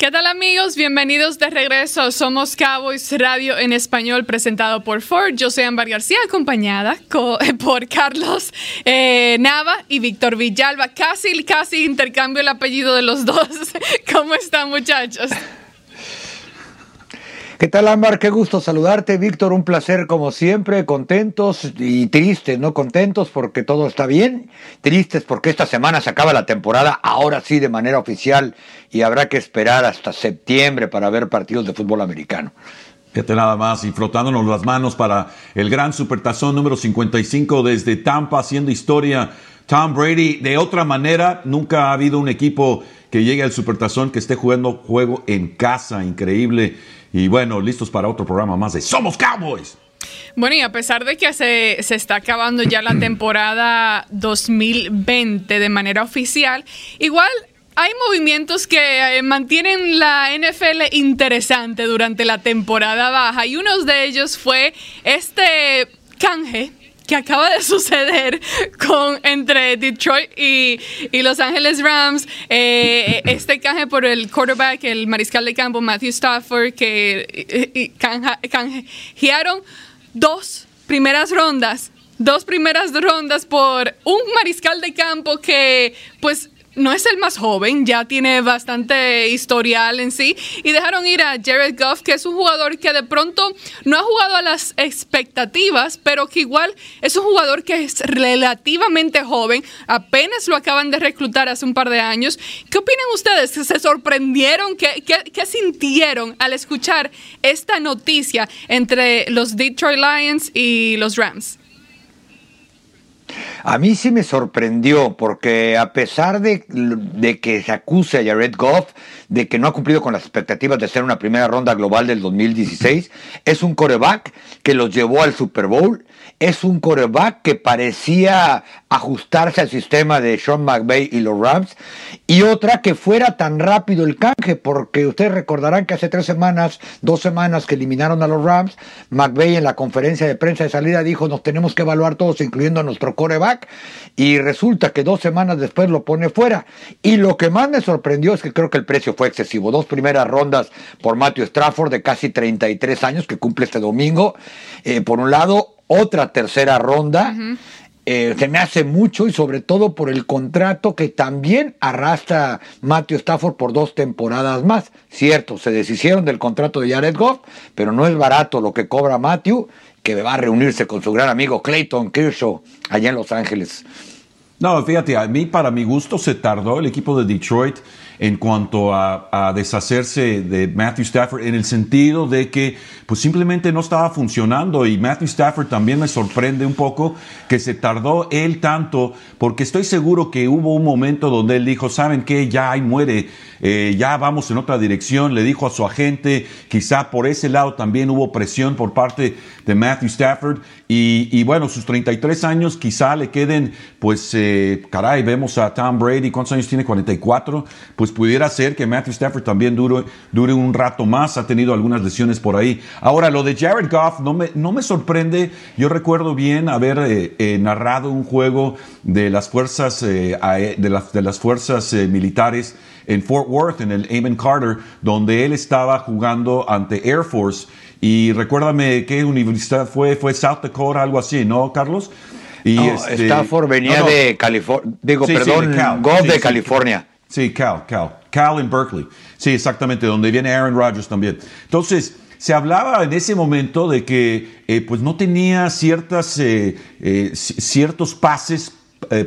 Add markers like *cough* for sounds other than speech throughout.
¿Qué tal amigos? Bienvenidos de regreso. Somos Cowboys Radio en español presentado por Ford. Yo soy Ámbar García, acompañada *laughs* por Carlos eh, Nava y Víctor Villalba. Casi, casi intercambio el apellido de los dos. *laughs* ¿Cómo están muchachos? ¿Qué tal, Ámbar? Qué gusto saludarte, Víctor. Un placer, como siempre. Contentos y tristes, ¿no? Contentos porque todo está bien. Tristes porque esta semana se acaba la temporada, ahora sí, de manera oficial, y habrá que esperar hasta septiembre para ver partidos de fútbol americano. Fíjate nada más, y frotándonos las manos para el gran supertazón número 55 desde Tampa, haciendo historia. Tom Brady, de otra manera, nunca ha habido un equipo que llegue al supertazón que esté jugando juego en casa, increíble. Y bueno, listos para otro programa más de Somos Cowboys. Bueno, y a pesar de que se, se, está acabando ya la *clears throat* temporada 2020 de manera oficial, igual hay movimientos que eh, mantienen la NFL interesante durante la temporada baja y uno de ellos fue este canje que acaba de *laughs* suceder con entre Detroit y, Los Ángeles Rams. Eh, este canje por el quarterback, el mariscal de campo Matthew Stafford, que canjearon dos primeras rondas. Dos primeras rondas por un mariscal de campo que, pues, no es el más joven, ya tiene bastante historial en sí. Y dejaron ir a Jared Goff, que es un jugador que de pronto no ha jugado a las expectativas, pero que igual es un jugador que es relativamente joven. Apenas lo acaban de reclutar hace un par de años. ¿Qué opinan ustedes? ¿Se sorprendieron? ¿Qué, qué sintieron al escuchar esta noticia entre los Detroit Lions y los Rams? A mí sí me sorprendió porque a pesar de, que se acuse a Jared Goff de que no ha cumplido con las expectativas de ser una primera ronda global del 2016, es un coreback que los llevó al Super Bowl, es un coreback que parecía ajustarse al sistema de Sean McVay y los Rams, y otra que fuera tan rápido el canje, porque ustedes recordarán que hace tres semanas, dos semanas que eliminaron a los Rams, McVay en la conferencia de prensa de salida dijo nos tenemos que evaluar todos, incluyendo a nuestro coreback, y resulta que dos semanas después lo pone fuera. Y lo que más me sorprendió es que creo que el precio fue excesivo. Dos primeras rondas por Matthew Strafford de casi 33 años que cumple este domingo. Eh, por un lado, otra tercera ronda. Eh, se me hace mucho y sobre todo por el contrato que también arrastra Matthew Stafford por dos temporadas más. Cierto, se deshicieron del contrato de Jared Goff, pero no es barato lo que cobra Matthew, que va a reunirse con su gran amigo Clayton Kershaw allá en Los Ángeles. No, fíjate, a mí para mi gusto se tardó el equipo de Detroit en cuanto a, deshacerse de Matthew Stafford en el sentido de que pues simplemente no estaba funcionando. Y Matthew Stafford también me sorprende un poco que se tardó él tanto porque estoy seguro que hubo un momento donde él dijo, ¿saben qué? Ya ahí muere, eh, ya vamos en otra dirección, le dijo a su agente, quizá por ese lado también hubo presión por parte de Matthew Stafford y, bueno, sus 33 años quizá le queden, pues, eh, caray, vemos a Tom Brady, ¿cuántos años tiene? 44, pues pudiera ser que Matthew Stafford también dure, dure un rato más, ha tenido algunas lesiones por ahí. Ahora, lo de Jared Goff no me, no me sorprende, yo recuerdo bien haber eh, eh, narrado un juego de las fuerzas, eh, de, de las fuerzas militares en Fort Worth, en el Amon Carter, donde él estaba jugando ante Air Force. Y recuérdame qué universidad fue, fue South Dakota, algo así, ¿no, Carlos? Y este, Stafford venía de California, digo, perdón, Goff de California. Sí, Cal, Cal. Cal en Berkeley. Sí, exactamente, donde viene Aaron Rodgers también. Entonces, se hablaba en ese momento de que eh, pues no tenía ciertas, eh, eh, ciertos pases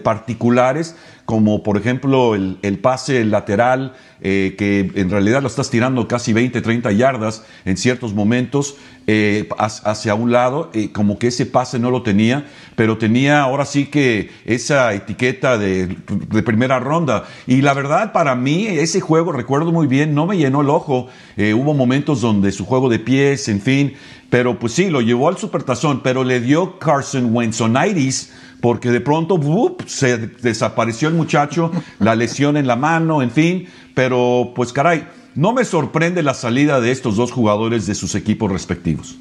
particulares como por ejemplo el, pase lateral, eh, que en realidad lo estás tirando casi 20, 30 yardas en ciertos momentos eh, hacia un lado, eh, como que ese pase no lo tenía, pero tenía ahora sí que esa etiqueta de, primera ronda. Y la verdad, para mí, ese juego, recuerdo muy bien, no me llenó el ojo. hubo momentos donde su juego de pies, en fin, pero pues sí, lo llevó al supertazón, pero le dio Carson Wentzonitis porque de pronto se desapareció el muchacho, la lesión en la mano, en fin, pero pues caray, no me sorprende la salida de estos dos jugadores de sus equipos respectivos.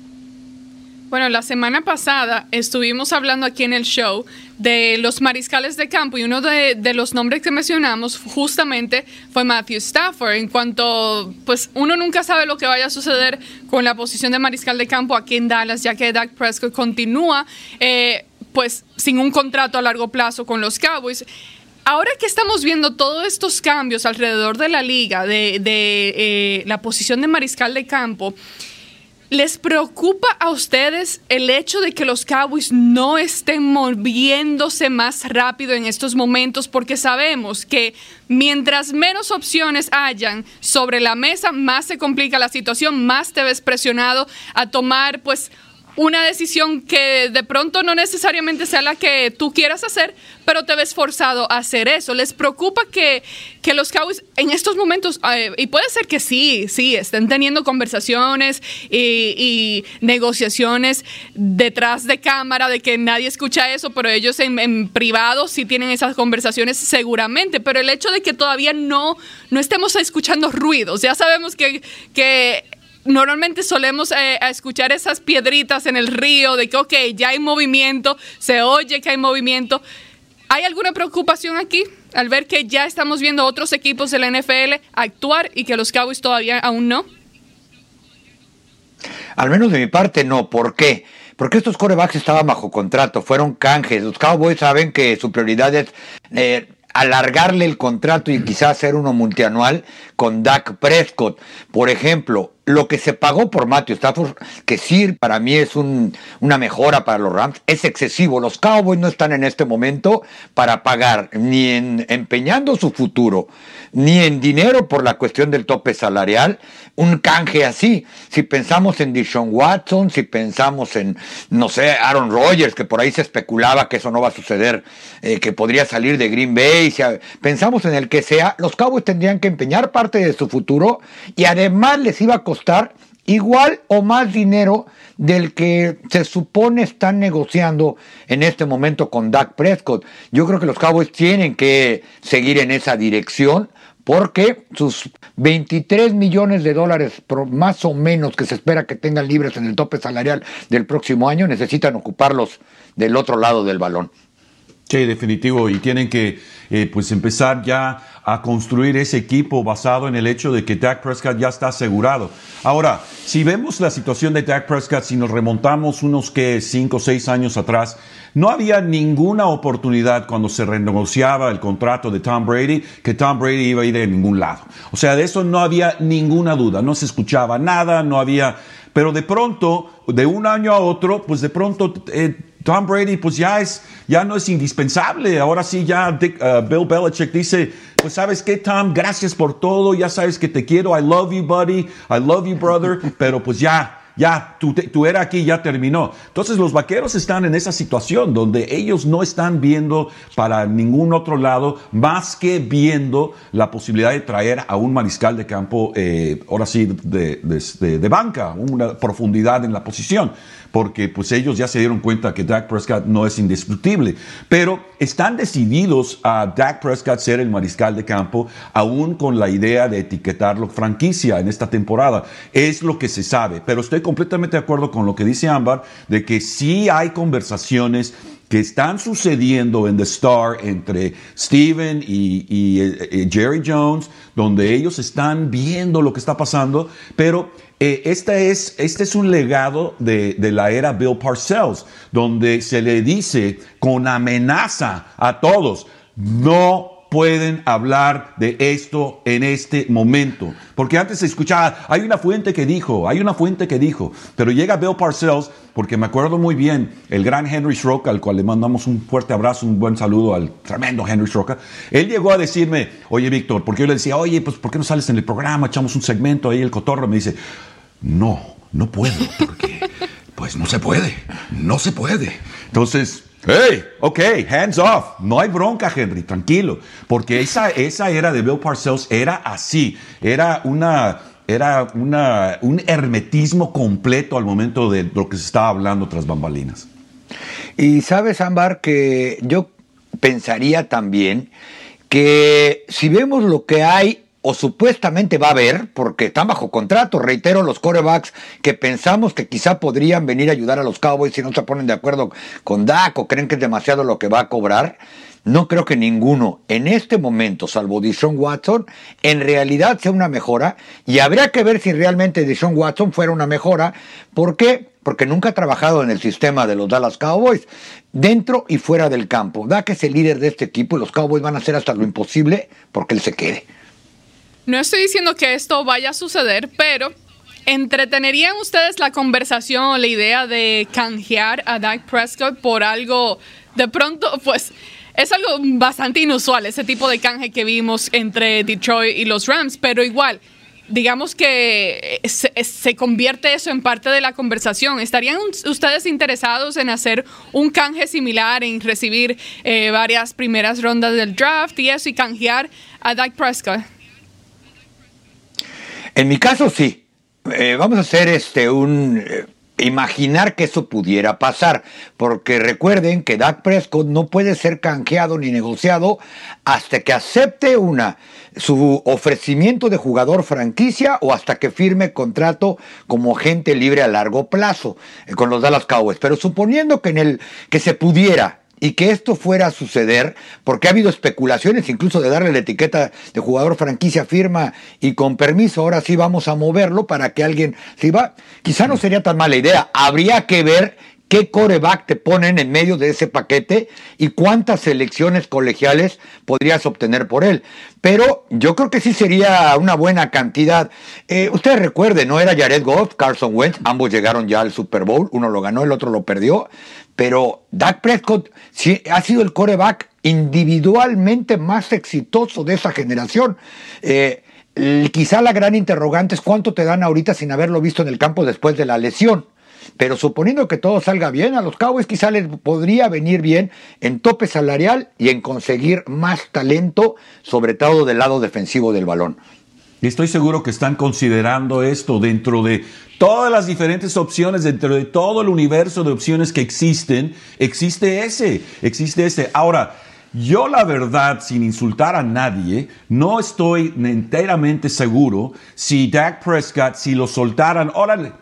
Bueno, la semana pasada estuvimos hablando aquí en el show de los mariscales de campo y uno de, los nombres que mencionamos justamente fue Matthew Stafford. En cuanto, pues uno nunca sabe lo que vaya a suceder con la posición de mariscal de campo aquí en Dallas, ya que Dak Prescott continúa. Eh, pues sin un contrato a largo plazo con los Cowboys. Ahora que estamos viendo todos estos cambios alrededor de la liga, de, eh, la posición de mariscal de campo, ¿les preocupa a ustedes el hecho de que los Cowboys no estén moviéndose más rápido en estos momentos? Porque sabemos que mientras menos opciones hayan sobre la mesa, más se complica la situación, más te ves presionado a tomar pues una decisión que de pronto no necesariamente sea la que tú quieras hacer, pero te ves forzado a hacer eso. ¿Les preocupa que, que los Cowboys en estos momentos, eh, y puede ser que sí, sí, estén teniendo conversaciones y, negociaciones detrás de cámara, de que nadie escucha eso, pero ellos en, privado sí tienen esas conversaciones seguramente, pero el hecho de que todavía no, no estemos escuchando ruidos, ya sabemos que, que normalmente solemos eh, escuchar esas piedritas en el río de que, ok, ya hay movimiento, se oye que hay movimiento. ¿Hay alguna preocupación aquí al ver que ya estamos viendo otros equipos de la NFL actuar y que los Cowboys todavía aún no? Al menos de mi parte no. ¿Por qué? Porque estos corebacks estaban bajo contrato, fueron canjes. Los Cowboys saben que su prioridad es eh, alargarle el contrato y quizás hacer uno multianual con Dak Prescott. Por ejemplo, lo que se pagó por Matthew Stafford, que sí para mí es una mejora para los Rams, es excesivo. Los Cowboys no están en este momento para pagar ni en empeñando su futuro, ni en dinero por la cuestión del tope salarial, un canje así. Si pensamos en Dishon Watson, si pensamos en, no sé, Aaron Rodgers, que por ahí se especulaba que eso no va a suceder, eh, que podría salir de Green Bay, si pensamos en el que sea, los Cowboys tendrían que empeñar parte de su futuro y además les iba a costar igual o más dinero del que se supone están negociando en este momento con Dak Prescott. Yo creo que los Cowboys tienen que seguir en esa dirección porque sus 23 millones de dólares más o menos que se espera que tengan libres en el tope salarial del próximo año necesitan ocuparlos del otro lado del balón. Sí, definitivo. Y tienen que eh, pues empezar ya a construir ese equipo basado en el hecho de que Dak Prescott ya está asegurado. Ahora, si vemos la situación de Dak Prescott, si nos remontamos unos que cinco o seis años atrás, no había ninguna oportunidad cuando se renegociaba el contrato de Tom Brady que Tom Brady iba a ir de ningún lado. O sea, de eso no había ninguna duda. No se escuchaba nada, no había. Pero de pronto, de un año a otro, pues de pronto. Eh, Tom Brady pues ya es ya no es indispensable. Ahora sí ya uh, Bill Belichick dice, pues sabes qué Tom, gracias por todo, ya sabes que te quiero, I love you buddy, I love you brother, *laughs* pero pues ya ya tu, tu, era aquí ya terminó. Entonces los vaqueros están en esa situación donde ellos no están viendo para ningún otro lado más que viendo la posibilidad de traer a un mariscal de campo, eh, ahora sí, de, de, de banca, una profundidad en la posición porque pues ellos ya se dieron cuenta que Dak Prescott no es indestructible, pero están decididos a Dak Prescott ser el mariscal de campo, aún con la idea de etiquetarlo franquicia en esta temporada. Es lo que se sabe, pero estoy completamente de acuerdo con lo que dice Ámbar, de que sí hay conversaciones que están sucediendo en The Star entre Steven y, eh, eh, Jerry Jones, donde ellos están viendo lo que está pasando, pero eh, este, es, este es un legado de, de, la era Bill Parcells, donde se le dice con amenaza a todos, no pueden hablar de esto en este momento. Porque antes se escuchaba, hay una fuente que dijo, hay una fuente que dijo, pero llega Bill Parcells, porque me acuerdo muy bien, el gran Henry Schrock, al cual le mandamos un fuerte abrazo, un buen saludo al tremendo Henry Schrock, él llegó a decirme, oye Víctor, porque yo le decía, oye, pues ¿por qué no sales en el programa? Echamos un segmento ahí, el cotorro, me dice, no, no puedo, porque pues no se puede, no se puede. Entonces, Hey, ok, hands off. No hay bronca, Henry, tranquilo. Porque esa, esa era de Bill Parcells era así. Era una. Era una, un hermetismo completo al momento de lo que se estaba hablando tras bambalinas. Y sabes, Ámbar, que yo pensaría también que si vemos lo que hay o supuestamente va a haber, porque están bajo contrato, reitero, los corebacks que pensamos que quizá podrían venir a ayudar a los Cowboys si no se ponen de acuerdo con Dak o creen que es demasiado lo que va a cobrar. No creo que ninguno en este momento, salvo Deshaun Watson, en realidad sea una mejora. Y habría que ver si realmente Deshaun Watson fuera una mejora. ¿Por qué? Porque nunca ha trabajado en el sistema de los Dallas Cowboys, dentro y fuera del campo. Dak es el líder de este equipo y los Cowboys van a hacer hasta lo imposible porque él se quede. No estoy diciendo que esto vaya a suceder, pero ¿entretenerían ustedes la conversación o la idea de canjear a Dak Prescott por algo de pronto, pues es algo bastante inusual, ese tipo de canje que vimos entre Detroit y los Rams, pero igual, digamos que se, convierte eso en parte de la conversación. ¿Estarían ustedes interesados en hacer un canje similar, en recibir eh, varias primeras rondas del draft y eso y canjear a Dak Prescott? En mi caso sí. Eh, vamos a hacer este un eh, imaginar que eso pudiera pasar, porque recuerden que Dak Prescott no puede ser canjeado ni negociado hasta que acepte una su ofrecimiento de jugador franquicia o hasta que firme contrato como agente libre a largo plazo eh, con los Dallas Cowboys. Pero suponiendo que en el que se pudiera y que esto fuera a suceder, porque ha habido especulaciones incluso de darle la etiqueta de jugador franquicia firma y con permiso, ahora sí vamos a moverlo para que alguien se va. Quizá no sería tan mala idea, habría que ver qué coreback te ponen en medio de ese paquete y cuántas selecciones colegiales podrías obtener por él. Pero yo creo que sí sería una buena cantidad. Eh, ustedes recuerden, no era Jared Goff, Carson Wentz, ambos llegaron ya al Super Bowl, uno lo ganó, el otro lo perdió. Pero Dak Prescott ha sido el coreback individualmente más exitoso de esa generación. Eh, quizá la gran interrogante es cuánto te dan ahorita sin haberlo visto en el campo después de la lesión. Pero suponiendo que todo salga bien, a los Cowboys quizá les podría venir bien en tope salarial y en conseguir más talento, sobre todo del lado defensivo del balón. Y estoy seguro que están considerando esto dentro de todas las diferentes opciones, dentro de todo el universo de opciones que existen, existe ese, existe ese. Ahora, yo la verdad, sin insultar a nadie, no estoy enteramente seguro si Dak Prescott, si lo soltaran, órale,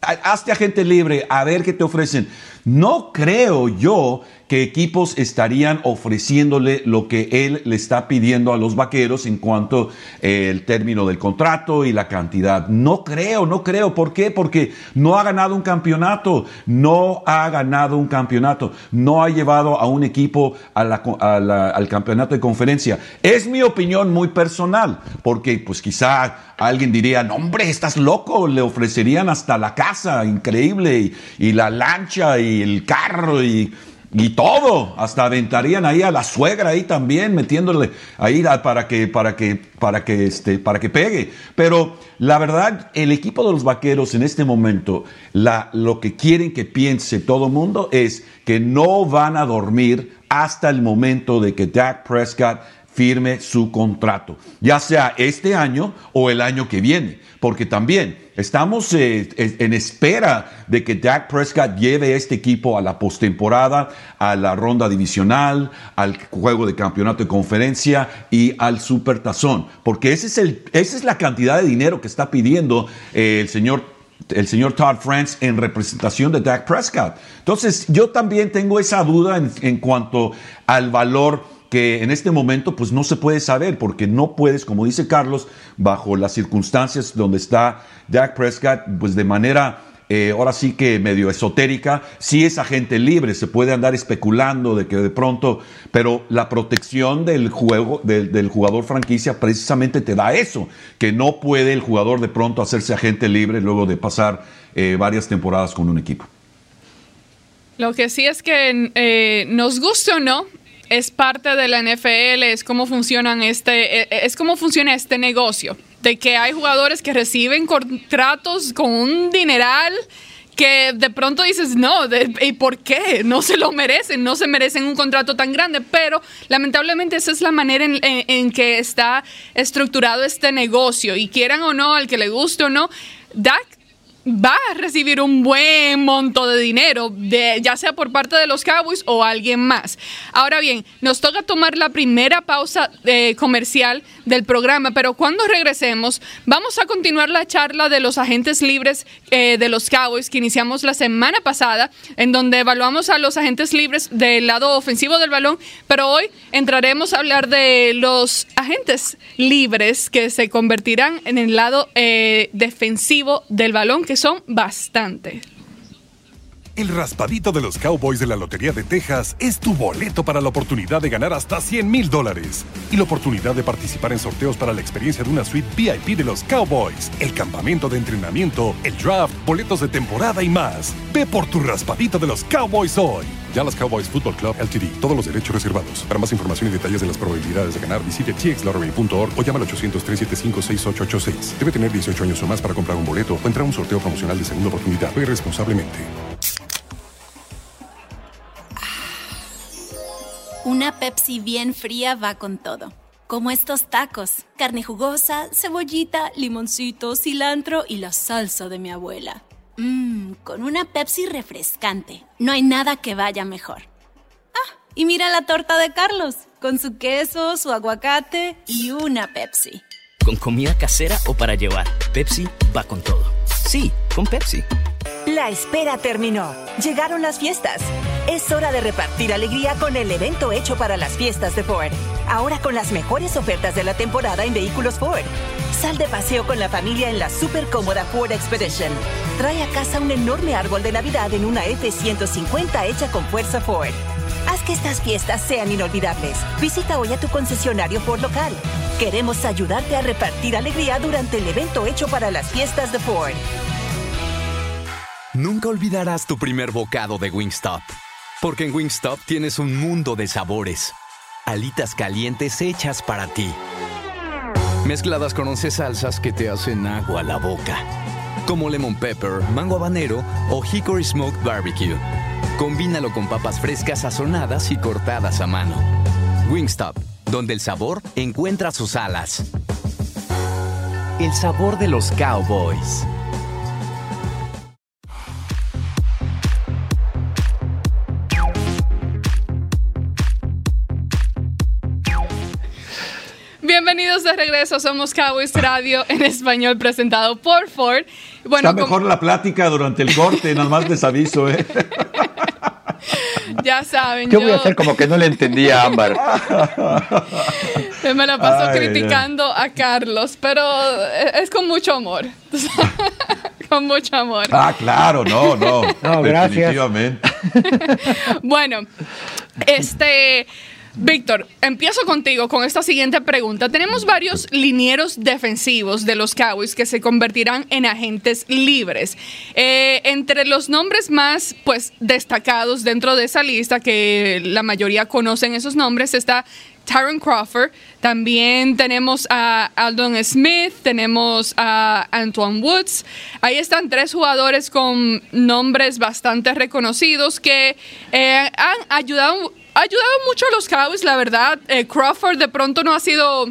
hazte agente libre, a ver qué te ofrecen. No creo yo que equipos estarían ofreciéndole lo que él le está pidiendo a los vaqueros en cuanto eh, término del contrato y la cantidad. No creo, no creo. ¿Por qué? Porque no ha ganado un campeonato, no ha ganado un campeonato, no ha llevado a un equipo al campeonato de conferencia. Es mi opinión muy personal, porque pues quizá alguien diría, no hombre, estás loco, le ofrecerían hasta la casa, increíble, y, y la lancha y el carro y y todo, hasta aventarían ahí a la suegra ahí también, metiéndole ahí para que, para que, para que, este, para que pegue. Pero la verdad, el equipo de los vaqueros en este momento, la, lo que quieren que piense todo el mundo es que no van a dormir hasta el momento de que Dak Prescott firme su contrato, ya sea este año o el año que viene, porque también Estamos eh, en espera de que Dak Prescott lleve este equipo a la postemporada, a la ronda divisional, al juego de campeonato de conferencia y al supertazón, porque esa es la cantidad de dinero que está pidiendo eh, el señor el señor Todd France en representación de Dak Prescott. Entonces, yo también tengo esa duda en cuanto al valor que en este momento pues no se puede saber porque no puedes, como dice Carlos, bajo las circunstancias donde está Dak Prescott, pues de manera eh, ahora sí que medio esotérica, sí es agente libre, se puede andar especulando de que de pronto, pero la protección del juego, del, jugador franquicia precisamente te da eso, que no puede el jugador de pronto hacerse agente libre luego de pasar eh, varias temporadas con un equipo. Lo que sí es que eh, nos guste o no, es parte de la NFL, es cómo funcionan este, es cómo funciona este negocio de que hay jugadores que reciben contratos con un dineral que de pronto dices, no, ¿y por qué? No se lo merecen, no se merecen un contrato tan grande, pero lamentablemente esa es la manera en, en que está estructurado este negocio y quieran o no, al que le guste o no, Dak va a recibir un buen monto de dinero, de, ya sea por parte de los Cowboys o alguien más. Ahora bien, nos toca tomar la primera pausa eh, comercial del programa, pero cuando regresemos vamos a continuar la charla de los agentes libres eh, de los Cowboys que iniciamos la semana pasada, en donde evaluamos a los agentes libres del lado ofensivo del balón, pero hoy entraremos a hablar de los agentes libres que se convertirán en el lado eh, defensivo del balón que son bastantes. El raspadito de los Cowboys de la Lotería de Texas es tu boleto para la oportunidad de ganar hasta 100 mil dólares y la oportunidad de participar en sorteos para la experiencia de una suite VIP de los Cowboys, el campamento de entrenamiento, el draft, boletos de temporada y más. Ve por tu raspadito de los Cowboys hoy. Ya las Cowboys Football Club LTD. Todos los derechos reservados. Para más información y detalles de las probabilidades de ganar, visite txlottery.org o llama al 800-375-6886. Debe tener 18 años o más para comprar un boleto o entrar a un sorteo promocional de segunda oportunidad. Ve responsablemente. Una Pepsi bien fría va con todo. Como estos tacos. Carne jugosa, cebollita, limoncito, cilantro y la salsa de mi abuela. Mmm, con una Pepsi refrescante. No hay nada que vaya mejor. Ah, y mira la torta de Carlos, con su queso, su aguacate y una Pepsi. Con comida casera o para llevar, Pepsi va con todo. Sí, con Pepsi. La espera terminó. Llegaron las fiestas. Es hora de repartir alegría con el evento hecho para las fiestas de Ford. Ahora con las mejores ofertas de la temporada en vehículos Ford. Sal de paseo con la familia en la super cómoda Ford Expedition. Trae a casa un enorme árbol de Navidad en una F-150 hecha con fuerza Ford. Haz que estas fiestas sean inolvidables. Visita hoy a tu concesionario Ford local. Queremos ayudarte a repartir alegría durante el evento hecho para las fiestas de Ford. Nunca olvidarás tu primer bocado de Wingstop. Porque en Wingstop tienes un mundo de sabores. Alitas calientes hechas para ti mezcladas con 11 salsas que te hacen agua a la boca, como lemon pepper, mango habanero o hickory smoked barbecue. Combínalo con papas frescas sazonadas y cortadas a mano. Wingstop, donde el sabor encuentra sus alas. El sabor de los cowboys. Bienvenidos de regreso, somos Cowboys Radio en español presentado por Ford. Bueno, Está mejor la plática durante el corte, nada más les aviso, ¿eh? *laughs* Ya saben. Yo voy a hacer como que no le entendía a Ámbar. Me la paso criticando a Carlos, pero es con mucho amor. *laughs* con mucho amor. Ah, claro, no, no. No, gracias. Definitivamente. *laughs* bueno, este. Víctor, empiezo contigo con esta siguiente pregunta. Tenemos varios linieros defensivos de los Cowboys que se convertirán en agentes libres. Eh, entre los nombres más pues, destacados dentro de esa lista, que la mayoría conocen esos nombres, está Tyron Crawford, también tenemos a Aldon Smith, tenemos a Antoine Woods. Ahí están tres jugadores con nombres bastante reconocidos que eh, han ayudado ha ayudado mucho a los Cowboys, la verdad. Eh, Crawford de pronto no ha sido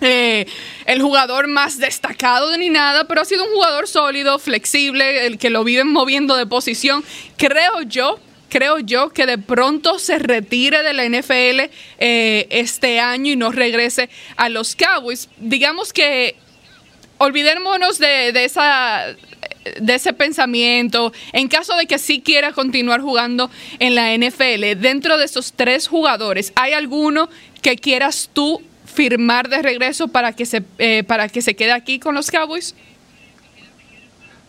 eh, el jugador más destacado ni nada, pero ha sido un jugador sólido, flexible, el que lo viven moviendo de posición. Creo yo creo yo que de pronto se retire de la NFL eh, este año y no regrese a los Cowboys. Digamos que olvidémonos de, de, esa de ese pensamiento, en caso de que sí quiera continuar jugando en la NFL, dentro de esos tres jugadores, ¿hay alguno que quieras tú firmar de regreso para que se, eh, para que se quede aquí con los Cowboys?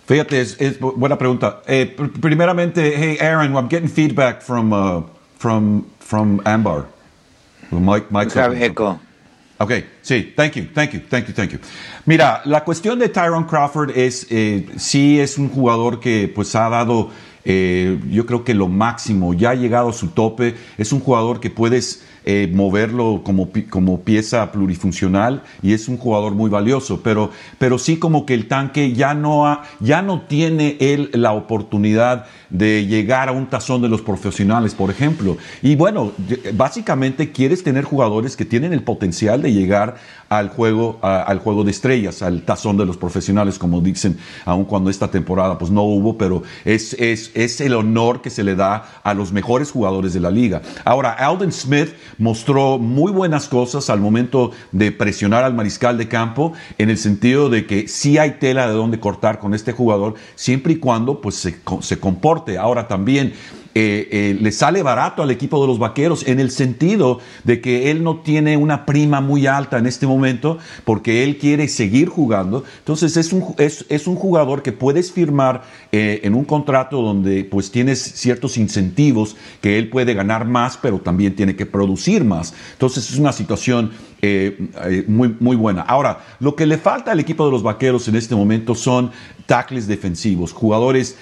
Fíjate, es, es buena pregunta. Eh, primeramente, hey Aaron, I'm getting feedback from uh, from from Ambar. Mike, Mike echo. Ok, sí, thank you, thank you, thank you, thank you. Mira, la cuestión de Tyron Crawford es, eh, sí es un jugador que pues ha dado, eh, yo creo que lo máximo, ya ha llegado a su tope, es un jugador que puedes eh, moverlo como, como pieza plurifuncional y es un jugador muy valioso, pero, pero sí como que el tanque ya no, ha, ya no tiene él la oportunidad de llegar a un tazón de los profesionales, por ejemplo. Y bueno, básicamente quieres tener jugadores que tienen el potencial de llegar al juego, al juego de estrellas, al tazón de los profesionales, como dicen, aun cuando esta temporada pues no hubo, pero es, es, es el honor que se le da a los mejores jugadores de la liga. Ahora, Alden Smith mostró muy buenas cosas al momento de presionar al mariscal de campo, en el sentido de que sí hay tela de dónde cortar con este jugador, siempre y cuando pues se, se comporte. Ahora también eh, eh, le sale barato al equipo de los Vaqueros en el sentido de que él no tiene una prima muy alta en este momento porque él quiere seguir jugando. Entonces es un, es, un jugador que puedes firmar eh, en un contrato donde pues tienes ciertos incentivos que él puede ganar más, pero también tiene que producir más. Entonces es una situación muy, muy buena. Ahora, lo que le falta al equipo de los Vaqueros en este momento son tackles defensivos, jugadores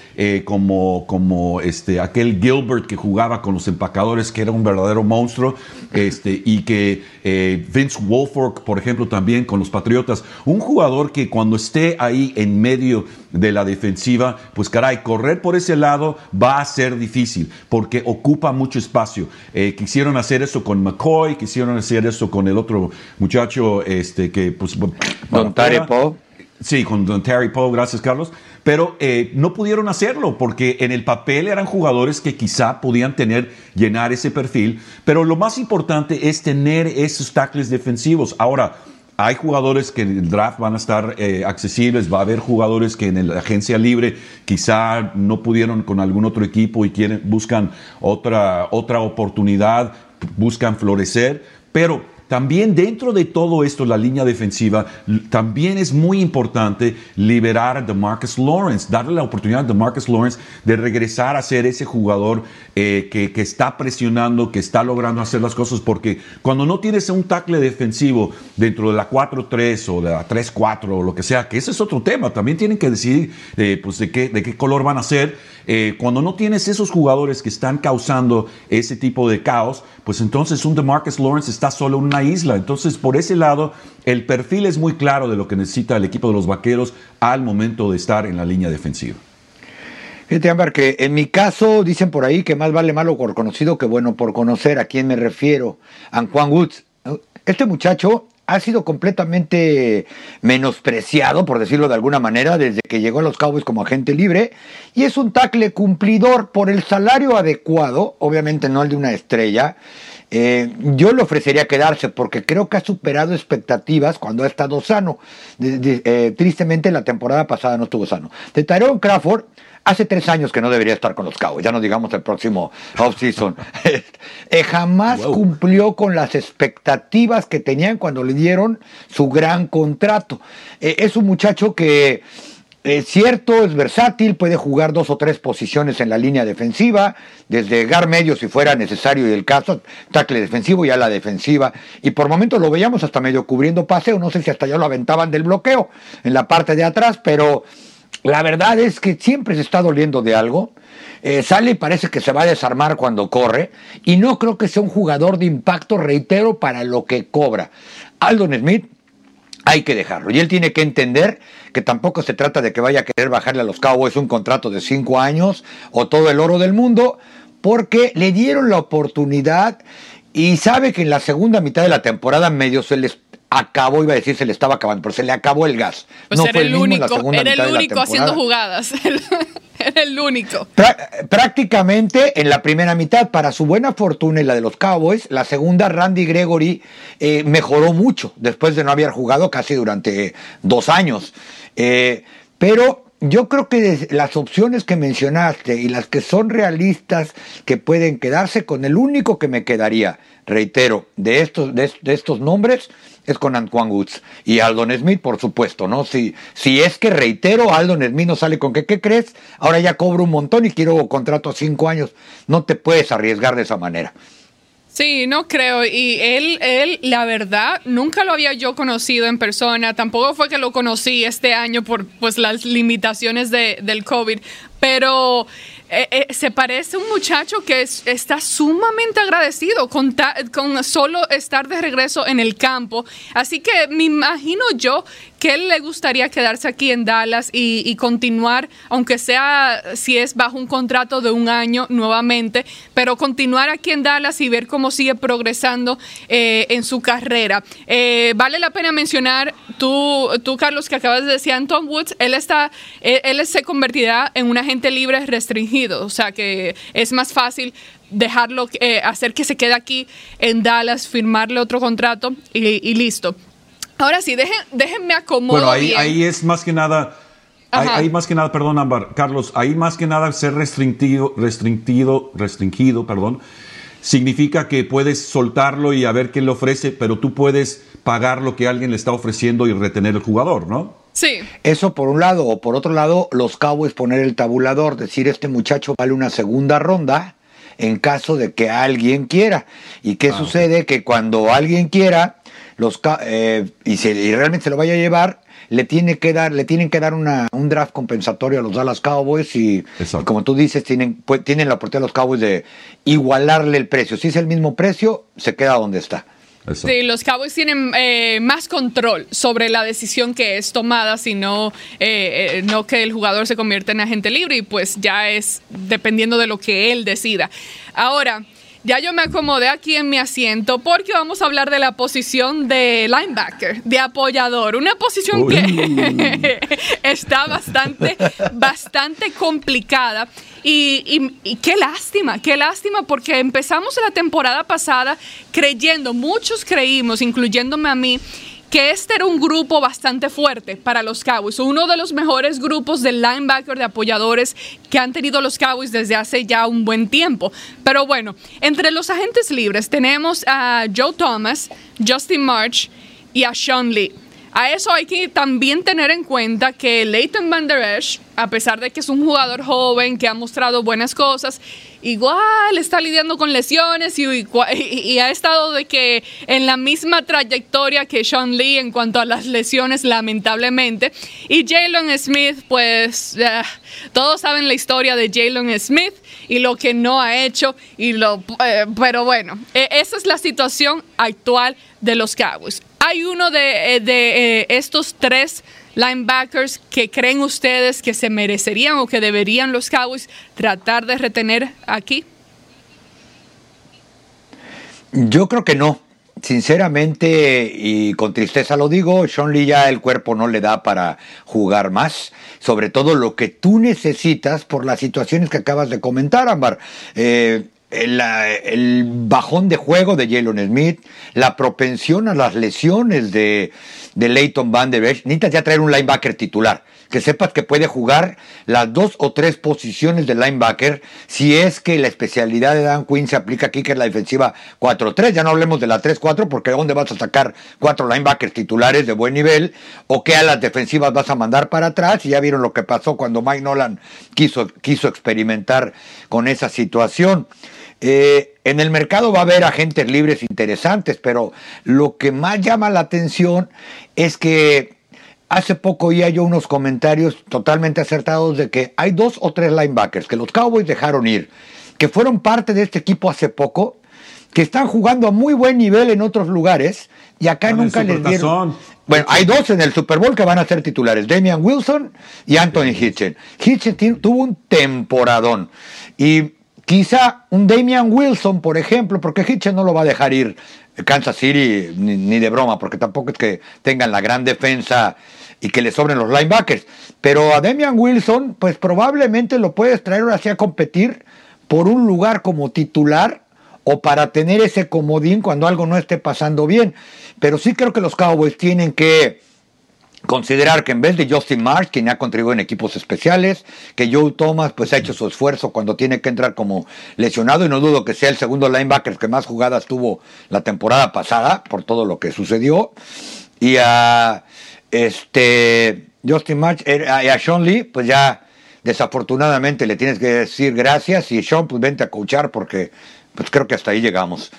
como, como este, aquel Gilbert que jugaba con los empacadores, que era un verdadero monstruo, este, y que eh, Vince Wolfork, por ejemplo, también con los Patriotas, un jugador que cuando esté ahí en medio de la defensiva, pues caray, correr por ese lado va a ser difícil porque ocupa mucho espacio. Eh, quisieron hacer eso con McCoy, quisieron hacer eso con el otro muchacho, este, que pues... Don Terry Poe. Sí, con Don Terry Poe, gracias Carlos pero eh, no pudieron hacerlo porque en el papel eran jugadores que quizá podían tener, llenar ese perfil, pero lo más importante es tener esos tackles defensivos. Ahora, hay jugadores que en el draft van a estar eh, accesibles, va a haber jugadores que en la agencia libre quizá no pudieron con algún otro equipo y quieren, buscan otra, otra oportunidad, buscan florecer, pero también dentro de todo esto, la línea defensiva, también es muy importante liberar a DeMarcus Lawrence, darle la oportunidad a DeMarcus Lawrence de regresar a ser ese jugador eh, que, está presionando, que está logrando hacer las cosas, porque cuando no tienes un tackle defensivo dentro de la 4-3 o de la 3-4 o lo que sea, que ese es otro tema, también tienen que decidir eh, pues de, qué, de qué color van a ser. Eh, cuando no tienes esos jugadores que están causando ese tipo de caos, pues entonces un DeMarcus Lawrence está solo en isla. Entonces, por ese lado, el perfil es muy claro de lo que necesita el equipo de los Vaqueros al momento de estar en la línea defensiva. Fíjate, Amber, que en mi caso dicen por ahí que más vale malo por conocido que bueno por conocer. ¿A quién me refiero? A Juan Woods. Este muchacho ha sido completamente menospreciado, por decirlo de alguna manera, desde que llegó a los Cowboys como agente libre, y es un tackle cumplidor por el salario adecuado, obviamente no el de una estrella, eh, yo le ofrecería quedarse porque creo que ha superado expectativas cuando ha estado sano. Eh, tristemente la temporada pasada no estuvo sano. De Tyrone Crawford, hace tres años que no debería estar con los Cowboys, ya no digamos el próximo offseason. *laughs* eh, jamás cumplió con las expectativas que tenían cuando le dieron su gran contrato. Eh, es un muchacho que es cierto, es versátil, puede jugar dos o tres posiciones en la línea defensiva, desde gar medio si fuera necesario y el caso, tackle defensivo y a la defensiva. Y por momentos lo veíamos hasta medio cubriendo paseo, no sé si hasta ya lo aventaban del bloqueo en la parte de atrás, pero la verdad es que siempre se está doliendo de algo. Eh, sale y parece que se va a desarmar cuando corre. Y no creo que sea un jugador de impacto, reitero, para lo que cobra. Aldon Smith hay que dejarlo. Y él tiene que entender que tampoco se trata de que vaya a querer bajarle a los Cowboys un contrato de cinco años o todo el oro del mundo, porque le dieron la oportunidad y sabe que en la segunda mitad de la temporada medio se les acabó, iba a decir se le estaba acabando, pero se le acabó el gas. Pues no era fue el, único, *laughs* era el único haciendo jugadas. el único. prácticamente en la primera mitad, para su buena fortuna y la de los Cowboys, la segunda, Randy Gregory, eh, mejoró mucho después de no haber jugado casi durante dos años. Eh, pero yo creo que las opciones que mencionaste y las que son realistas que pueden quedarse con el único que me quedaría, reitero, de estos, de, estos nombres es con Antoine Woods y Aldon Smith, por supuesto, ¿no? Si, si es que reitero, Aldon Smith no sale con que, ¿qué crees? Ahora ya cobro un montón y quiero contrato a cinco años. No te puedes arriesgar de esa manera. Sí, no creo. Y él, él, la verdad, nunca lo había yo conocido en persona. Tampoco fue que lo conocí este año por pues las limitaciones de, del COVID. Pero eh, eh, se parece un muchacho que está sumamente agradecido con, con solo estar de regreso en el campo. Así que me imagino yo que él le gustaría quedarse aquí en Dallas y, continuar, aunque sea si es bajo un contrato de un año nuevamente, pero continuar aquí en Dallas y ver cómo sigue progresando eh, en su carrera. vale la pena mencionar, tú, tú Carlos, que acabas de decir, Anton Woods, él, está, él se convertirá en un agente libre restringido o sea que es más fácil dejarlo, eh, hacer que se quede aquí en Dallas, firmarle otro contrato y, listo. Ahora sí, dejen, déjenme acomodar. Bueno, ahí, ahí es más que nada... Ahí, más que nada, perdón, Ámbar, Carlos, ahí más que nada ser restringido, restringido, restringido, perdón, significa que puedes soltarlo y a ver qué le ofrece, pero tú puedes pagar lo que alguien le está ofreciendo y retener el jugador, ¿no? Sí. Eso por un lado, o por otro lado, los Cowboys poner el tabulador, decir este muchacho vale una segunda ronda en caso de que alguien quiera. ¿Y qué ah, sucede? Que cuando alguien quiera, los eh, y, se, realmente se lo vaya a llevar, le tiene que dar, le tienen que dar una, un draft compensatorio a los Dallas Cowboys y, como tú dices, tienen, pues, tienen la oportunidad los Cowboys de igualarle el precio. Si es el mismo precio, se queda donde está. Sí, los Cowboys tienen eh, más control sobre la decisión que es tomada, sino eh, eh, no que el jugador se convierta en agente libre y pues ya es dependiendo de lo que él decida. Ahora, ya yo me acomodé aquí en mi asiento porque vamos a hablar de la posición de linebacker, de apoyador, una posición que *laughs* está bastante, bastante complicada. Y, y, qué lástima, qué lástima, porque empezamos la temporada pasada creyendo, muchos creímos, incluyéndome a mí, que este era un grupo bastante fuerte para los Cowboys, uno de los mejores grupos de linebacker de apoyadores que han tenido los Cowboys desde hace ya un buen tiempo. Pero bueno, entre los agentes libres tenemos a Joe Thomas, Justin March y a Sean Lee. A eso hay que también tener en cuenta que Leighton Van Der Esch, a pesar de que es un jugador joven que ha mostrado buenas cosas, igual está lidiando con lesiones y, ha estado de que en la misma trayectoria que Sean Lee en cuanto a las lesiones, lamentablemente. Y Jalen Smith, pues eh, todos saben la historia de Jalen Smith y lo que no ha hecho. Y lo, eh, pero bueno, e, esa es la situación actual de los Cowboys. Hay uno de, eh, eh, estos tres linebackers que creen ustedes que se merecerían o que deberían los Cowboys tratar de retener aquí? Yo creo que no. Sinceramente y con tristeza lo digo, Sean Lee ya el cuerpo no le da para jugar más, sobre todo lo que tú necesitas por las situaciones que acabas de comentar, Ámbar. Eh, el, bajón de juego de Jalen Smith, la propensión a las lesiones de, de Leighton Van Der Esch. Necesitas ya traer un linebacker titular, que sepas que puede jugar las dos o tres posiciones del linebacker si es que la especialidad de Dan Quinn se aplica aquí, que es la defensiva 4-3. Ya no hablemos de la 3-4, porque ¿dónde vas a sacar cuatro linebackers titulares de buen nivel? ¿O qué a las defensivas vas a mandar para atrás? Y ya vieron lo que pasó cuando Mike Nolan quiso, quiso experimentar con esa situación. Eh, en el mercado va a haber agentes libres interesantes, pero lo que más llama la atención es que hace poco oía yo unos comentarios totalmente acertados de que hay dos o tres linebackers que los Cowboys dejaron ir, que fueron parte de este equipo hace poco, que están jugando a muy buen nivel en otros lugares y acá nunca les dieron. Bueno, hay dos en el Super Bowl que van a ser titulares, Damian Wilson y Anthony Hitchen. Hitchen tuvo un temporadón y Quizá un Damian Wilson, por ejemplo, porque Hitchen no lo va a dejar ir Kansas City ni, de broma, porque tampoco es que tengan la gran defensa y que le sobren los linebackers. Pero a Damian Wilson, pues probablemente lo puedes traer ahora sí a competir por un lugar como titular o para tener ese comodín cuando algo no esté pasando bien. Pero sí creo que los Cowboys tienen que considerar que en vez de Justin Marsh, quien ha contribuido en equipos especiales, que Joe Thomas pues ha hecho su esfuerzo cuando tiene que entrar como lesionado y no dudo que sea el segundo linebacker que más jugadas tuvo la temporada pasada por todo lo que sucedió y a este Justin Marsh eh, y a Sean Lee pues ya desafortunadamente le tienes que decir gracias y Sean pues vente a coachar porque pues creo que hasta ahí llegamos.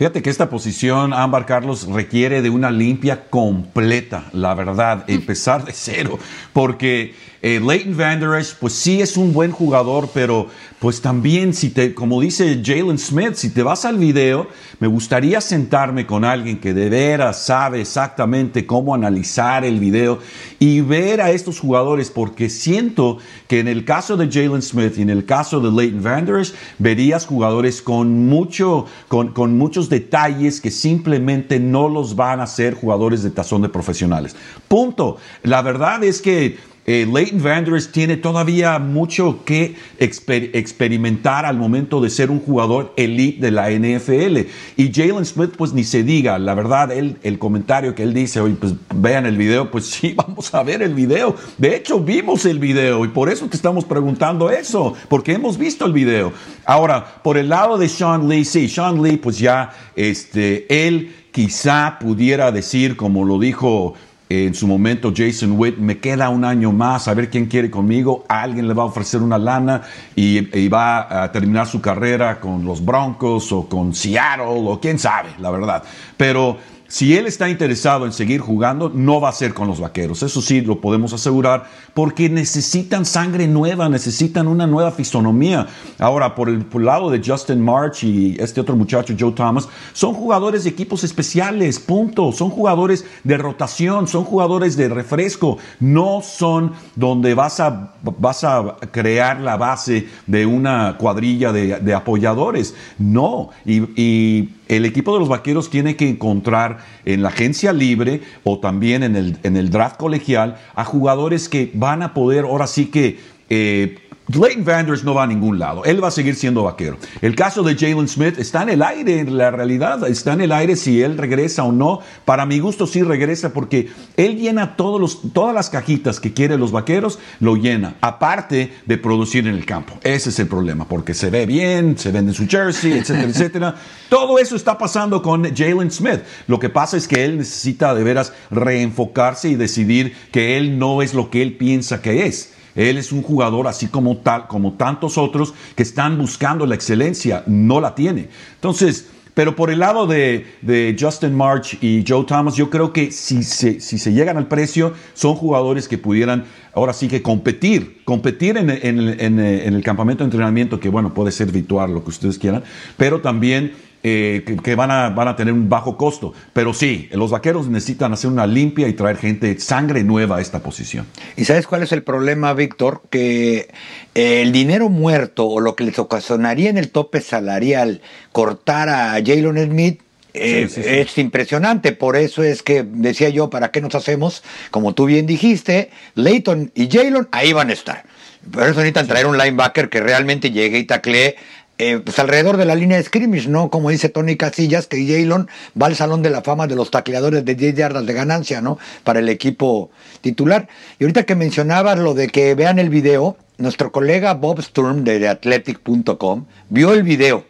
Fíjate que esta posición, Ámbar Carlos, requiere de una limpia completa, la verdad, empezar de cero, porque eh, Leighton Vander Esch, pues sí es un buen jugador, pero pues también, si te, como dice Jalen Smith, si te vas al video, me gustaría sentarme con alguien que de veras sabe exactamente cómo analizar el video y ver a estos jugadores, porque siento que en el caso de Jalen Smith y en el caso de Leighton Vander Esch, verías jugadores con, mucho, con, con muchos detalles que simplemente no los van a ser jugadores de tazón de profesionales. Punto. La verdad es que eh, Leighton Vanders tiene todavía mucho que experimentar al momento de ser un jugador elite de la NFL. Y Jalen Smith, pues ni se diga, la verdad, él, el comentario que él dice, hoy pues vean el video, pues *laughs* sí, vamos a ver el video. De hecho, vimos el video y por eso te estamos preguntando eso, porque hemos visto el video. Ahora, por el lado de Sean Lee, sí, Sean Lee, pues ya, este, él quizá pudiera decir, como lo dijo en su momento Jason Witt, me queda un año más, a ver quién quiere conmigo, alguien le va a ofrecer una lana y, y, va a terminar su carrera con los Broncos o con Seattle o quién sabe, la verdad. Pero si él está interesado en seguir jugando, no va a ser con los vaqueros. Eso sí, lo podemos asegurar, porque necesitan sangre nueva, necesitan una nueva fisonomía. Ahora, por el, lado de Justin March y este otro muchacho, Joe Thomas, son jugadores de equipos especiales, punto. Son jugadores de rotación, son jugadores de refresco. No son donde vas a, vas a crear la base de una cuadrilla de, apoyadores. No. y el equipo de los Vaqueros tiene que encontrar en la agencia libre o también en el, en el draft colegial a jugadores que van a poder ahora sí que eh, Leighton Vanders no va a ningún lado. Él va a seguir siendo vaquero. El caso de Jalen Smith está en el aire, en la realidad. Está en el aire si él regresa o no. Para mi gusto sí regresa porque él llena todos los, todas las cajitas que quiere los vaqueros, lo llena. Aparte de producir en el campo. Ese es el problema porque se ve bien, se vende su jersey, etcétera, *laughs* etcétera. Todo eso está pasando con Jalen Smith. Lo que pasa es que él necesita de veras reenfocarse y decidir que él no es lo que él piensa que es. Él es un jugador así como tal, como tantos otros que están buscando la excelencia, no la tiene. Entonces, pero por el lado de, Justin March y Joe Thomas, yo creo que si se, si se llegan al precio, son jugadores que pudieran ahora sí que competir, competir en, en el campamento de entrenamiento, que bueno, puede ser virtual, lo que ustedes quieran, pero también eh, que, van, a, van a tener un bajo costo. Pero sí, los vaqueros necesitan hacer una limpia y traer gente, sangre nueva a esta posición. ¿Y sabes cuál es el problema, Víctor? Que el dinero muerto o lo que les ocasionaría en el tope salarial cortar a Jalen Smith eh, es impresionante, por eso es que decía yo, ¿para qué nos hacemos? Como tú bien dijiste, Leighton y Jalen ahí van a estar. Por eso necesitan traer un linebacker que realmente llegue y taclee eh, pues alrededor de la línea de scrimmage, ¿no? Como dice Tony Casillas, que Jalen va al Salón de la Fama de los tacleadores de 10 yardas de ganancia, ¿no? Para el equipo titular. Y ahorita que mencionabas lo de que vean el video, nuestro colega Bob Sturm de athletic.com vio el video.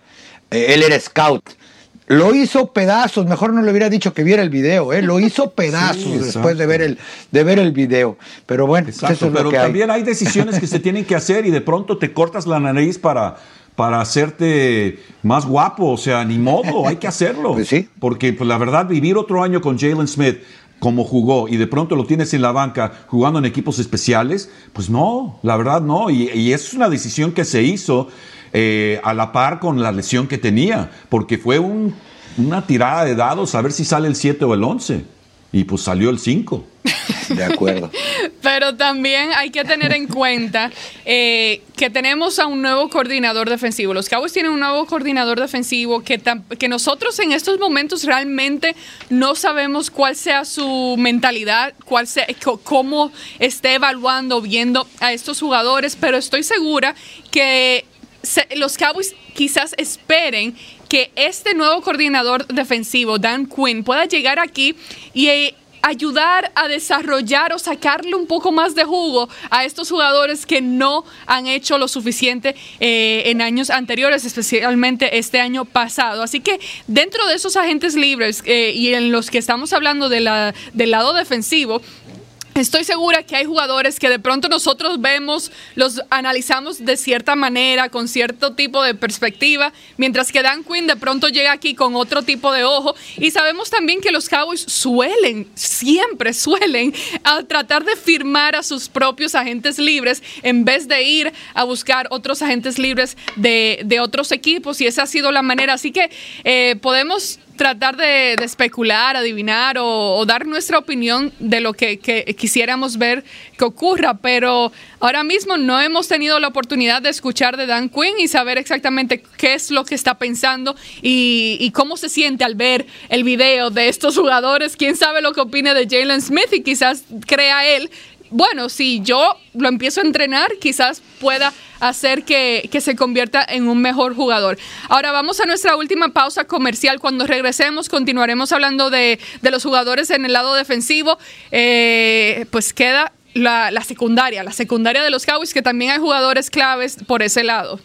Eh, él era scout. Lo hizo pedazos, mejor no le hubiera dicho que viera el video, ¿eh? lo hizo *laughs* pedazos después de ver el de ver el video. Pero bueno, eso es pero que también hay decisiones que se tienen que hacer y de pronto te cortas la nariz para para hacerte más guapo, o sea, ni modo, hay que hacerlo. *laughs* Pues sí. Porque pues, la verdad, vivir otro año con Jalen Smith como jugó y de pronto lo tienes en la banca jugando en equipos especiales, pues no, la verdad no. Y, es una decisión que se hizo eh, a la par con la lesión que tenía, porque fue una tirada de dados a ver si sale el 7 o el 11. Y pues salió el 5. De acuerdo. *laughs* Pero también hay que tener en cuenta eh, que tenemos a un nuevo coordinador defensivo. Los Cowboys tienen un nuevo coordinador defensivo que, que nosotros en estos momentos realmente no sabemos cuál sea su mentalidad, cuál sea, cómo esté evaluando, viendo a estos jugadores, pero estoy segura que los Cowboys quizás esperen que este nuevo coordinador defensivo, Dan Quinn, pueda llegar aquí y, ayudar a desarrollar o sacarle un poco más de jugo a estos jugadores que no han hecho lo suficiente eh, en años anteriores, especialmente este año pasado. Así que dentro de esos agentes libres eh, y en los que estamos hablando de la, del lado defensivo, Estoy segura que hay jugadores que de pronto nosotros vemos, los analizamos de cierta manera, con cierto tipo de perspectiva, mientras que Dan Quinn de pronto llega aquí con otro tipo de ojo. Y sabemos también que los Cowboys suelen, siempre suelen, a tratar de firmar a sus propios agentes libres en vez de ir a buscar otros agentes libres de, otros equipos. Y esa ha sido la manera. Así que eh, podemos tratar de, especular, adivinar o, dar nuestra opinión de lo que, quisiéramos ver que ocurra, pero ahora mismo no hemos tenido la oportunidad de escuchar de Dan Quinn y saber exactamente qué es lo que está pensando y, y cómo se siente al ver el video de estos jugadores. Quién sabe lo que opine de Jalen Smith y quizás crea él bueno, si yo lo empiezo a entrenar, quizás pueda hacer que, se convierta en un mejor jugador. Ahora vamos a nuestra última pausa comercial. Cuando regresemos continuaremos hablando de, los jugadores en el lado defensivo. Eh, pues queda la, la secundaria, la secundaria de los Cowboys, que también hay jugadores claves por ese lado.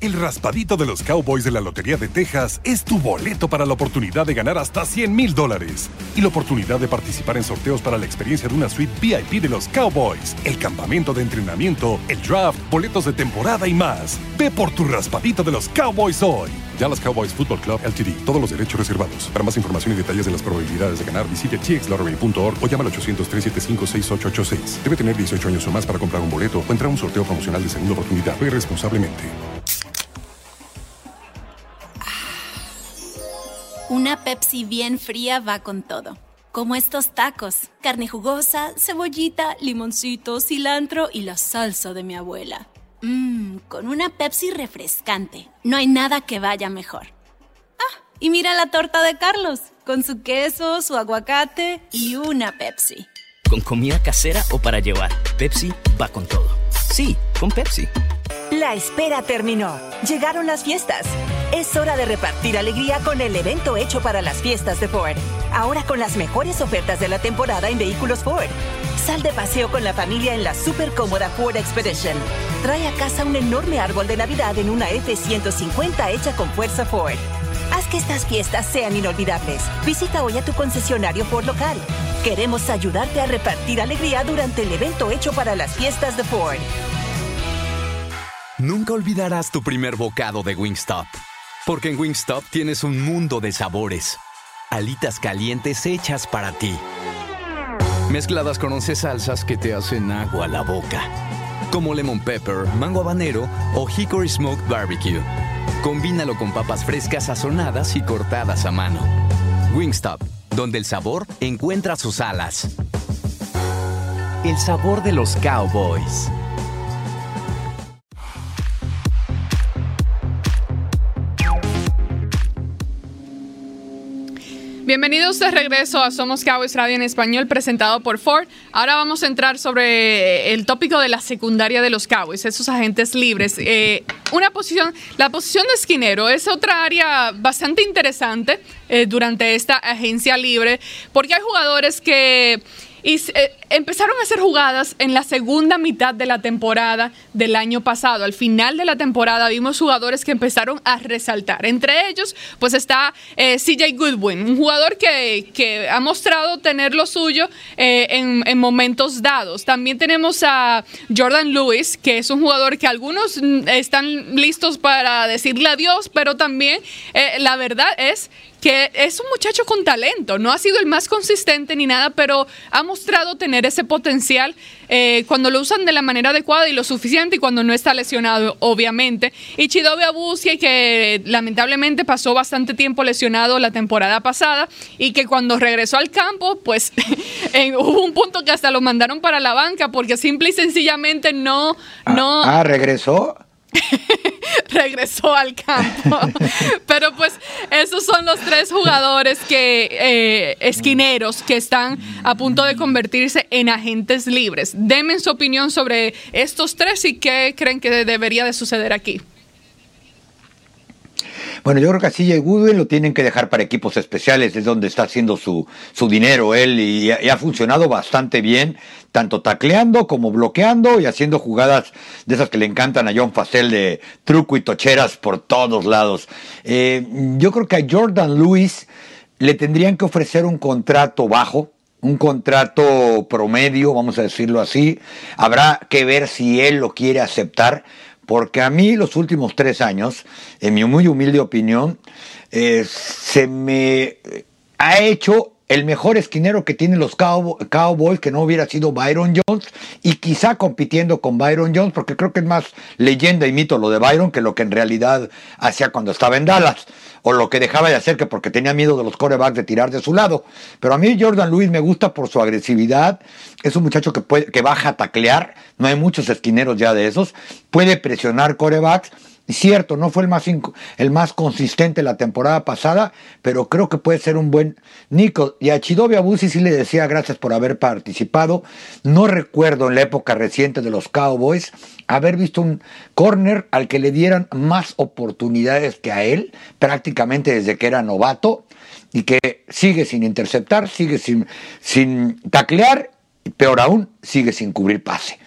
El raspadito de los Cowboys de la Lotería de Texas es tu boleto para la oportunidad de ganar hasta 100 mil dólares y la oportunidad de participar en sorteos para la experiencia de una suite VIP de los Cowboys, el campamento de entrenamiento, el draft, boletos de temporada y más. Ve por tu raspadito de los Cowboys hoy. Dallas Cowboys Football Club LTD. Todos los derechos reservados. Para más información y detalles de las probabilidades de ganar, visite txlottery.org o llama al 800-375-6886. Debe tener 18 años o más para comprar un boleto o entrar a un sorteo promocional de segunda oportunidad. Ve responsablemente. Una Pepsi bien fría va con todo. Como estos tacos, carne jugosa, cebollita, limoncito, cilantro y la salsa de mi abuela. Mmm, con una Pepsi refrescante. No hay nada que vaya mejor. Ah, y mira la torta de Carlos, con su queso, su aguacate y una Pepsi. Con comida casera o para llevar, Pepsi va con todo. Sí, con Pepsi. La espera terminó. Llegaron las fiestas. Es hora de repartir alegría con el evento hecho para las fiestas de Ford. Ahora con las mejores ofertas de la temporada en vehículos Ford. Sal de paseo con la familia en la super cómoda Ford Expedition. Trae a casa un enorme árbol de Navidad en una F-150 hecha con fuerza Ford. Haz que estas fiestas sean inolvidables. Visita hoy a tu concesionario Ford local. Queremos ayudarte a repartir alegría durante el evento hecho para las fiestas de Ford. Nunca olvidarás tu primer bocado de Wingstop. Porque en Wingstop tienes un mundo de sabores. Alitas calientes hechas para ti. Mezcladas con 11 salsas que te hacen agua a la boca. Como lemon pepper, mango habanero o hickory smoked barbecue. Combínalo con papas frescas sazonadas y cortadas a mano. Wingstop, donde el sabor encuentra sus alas. El sabor de los cowboys. Bienvenidos de regreso a Somos Cowboys Radio en español presentado por Ford. Ahora vamos a entrar sobre el tópico de la secundaria de los Cowboys, esos agentes libres. Eh, una posición, la posición de esquinero es otra área bastante interesante eh, durante esta agencia libre porque hay jugadores que y eh, empezaron a hacer jugadas en la segunda mitad de la temporada del año pasado. Al final de la temporada vimos jugadores que empezaron a resaltar. Entre ellos, pues está eh, CJ Goodwin, un jugador que, ha mostrado tener lo suyo eh, en, momentos dados. También tenemos a Jordan Lewis, que es un jugador que algunos mm, están listos para decirle adiós, pero también la verdad es que es un muchacho con talento, no ha sido el más consistente ni nada, pero ha mostrado tener ese potencial eh, cuando lo usan de la manera adecuada y lo suficiente y cuando no está lesionado, obviamente. Y Chidobe Abusi, que lamentablemente pasó bastante tiempo lesionado la temporada pasada y que cuando regresó al campo, pues *laughs* hubo un punto que hasta lo mandaron para la banca porque simple y sencillamente no... no ah, regresó. *laughs* regresó al campo. *laughs* Pero pues esos son los tres jugadores que eh, esquineros que están a punto de convertirse en agentes libres. Denme su opinión sobre estos tres y qué creen que debería de suceder aquí. Bueno, yo creo que a CJ Goodwin lo tienen que dejar para equipos especiales, es donde está haciendo su, su dinero él y, ha funcionado bastante bien, tanto tacleando como bloqueando y haciendo jugadas de esas que le encantan a John Facel de truco y tocheras por todos lados. Eh, yo creo que a Jordan Lewis le tendrían que ofrecer un contrato bajo, un contrato promedio, vamos a decirlo así. Habrá que ver si él lo quiere aceptar, porque a mí los últimos tres años, en mi muy humilde opinión, eh, se me ha hecho el mejor esquinero que tienen los Cowboys, que no hubiera sido Byron Jones, y quizá compitiendo con Byron Jones, porque creo que es más leyenda y mito lo de Byron que lo que en realidad hacía cuando estaba en Dallas, o lo que dejaba de hacer que porque tenía miedo de los corebacks de tirar de su lado. Pero a mí Jordan Lewis me gusta por su agresividad, es un muchacho que, puede, que baja a taclear, no hay muchos esquineros ya de esos, puede presionar corebacks, Cierto, no fue el más, el más consistente la temporada pasada, pero creo que puede ser un buen Nico. Y a Chidobe Abusi sí le decía gracias por haber participado. No recuerdo en la época reciente de los Cowboys haber visto un corner al que le dieran más oportunidades que a él, prácticamente desde que era novato, y que sigue sin interceptar, sigue sin, sin taclear, y peor aún, sigue sin cubrir pase.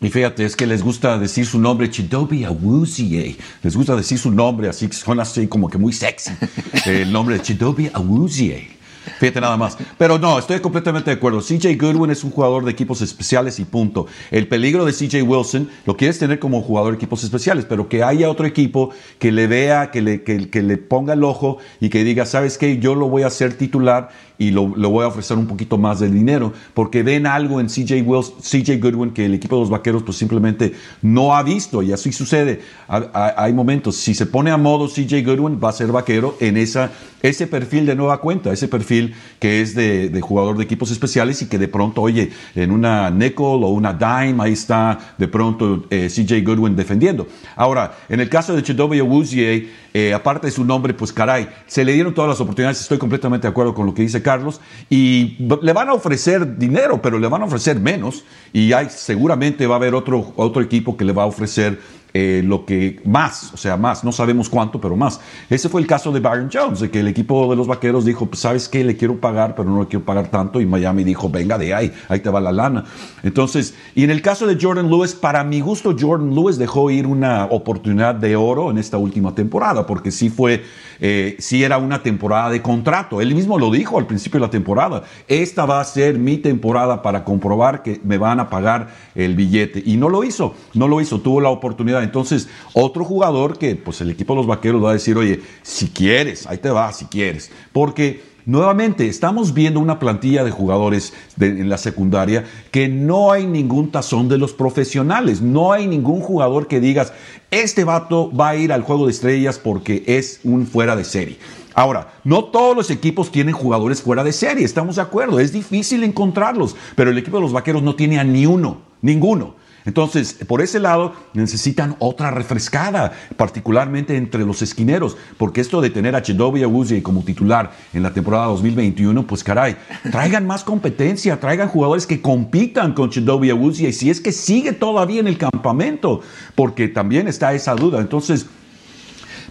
Y fíjate, es que les gusta decir su nombre, Chidobe Awuzie. Les gusta decir su nombre, así que son así como que muy sexy. *laughs* El nombre de Chidobe Awuzie. Fíjate nada más. Pero no, estoy completamente de acuerdo. CJ Goodwin es un jugador de equipos especiales y punto. El peligro de CJ Wilson lo quieres tener como jugador de equipos especiales, pero que haya otro equipo que le vea, que le, que, le ponga el ojo y que diga, ¿sabes qué? Yo lo voy a hacer titular y lo, voy a ofrecer un poquito más de dinero, porque ven algo en CJ, Wilson, CJ Goodwin que el equipo de los vaqueros pues simplemente no ha visto y así sucede. Hay momentos, si se pone a modo CJ Goodwin va a ser vaquero en esa, ese perfil de nueva cuenta, ese perfil que es de, jugador de equipos especiales y que de pronto, oye, en una nickel o una dime, ahí está de pronto eh, CJ Goodwin defendiendo. Ahora, en el caso de Chidobe Awuzie, eh, aparte de su nombre, pues caray, se le dieron todas las oportunidades, estoy completamente de acuerdo con lo que dice Carlos, y le van a ofrecer dinero, pero le van a ofrecer menos, y hay, seguramente va a haber otro, otro equipo que le va a ofrecer eh, lo que más, o sea, más, no sabemos cuánto, pero más. Ese fue el caso de Byron Jones, de que el equipo de los vaqueros dijo, pues, ¿sabes qué? Le quiero pagar, pero no le quiero pagar tanto. Y Miami dijo, venga de ahí, ahí te va la lana. Entonces, y en el caso de Jordan Lewis, para mi gusto, Jordan Lewis dejó ir una oportunidad de oro en esta última temporada, porque sí fue, eh, sí era una temporada de contrato. Él mismo lo dijo al principio de la temporada. Esta va a ser mi temporada para comprobar que me van a pagar el billete. Y no lo hizo, no lo hizo, tuvo la oportunidad. Entonces, otro jugador que pues el equipo de los vaqueros va a decir, oye, si quieres, ahí te va, si quieres. Porque Nuevamente, estamos viendo una plantilla de jugadores en la secundaria que no hay ningún tazón de los profesionales. No hay ningún jugador que digas, este vato va a ir al juego de estrellas porque es un fuera de serie. Ahora, no todos los equipos tienen jugadores fuera de serie, estamos de acuerdo, es difícil encontrarlos, pero el equipo de los Vaqueros no tiene a ni uno, ninguno. Entonces, por ese lado, necesitan otra refrescada, particularmente entre los esquineros, porque esto de tener a Chidobe Awuzie como titular en la temporada 2021, pues caray, traigan más competencia, traigan jugadores que compitan con Chidobe Awuzie, y si es que sigue todavía en el campamento, porque también está esa duda. Entonces,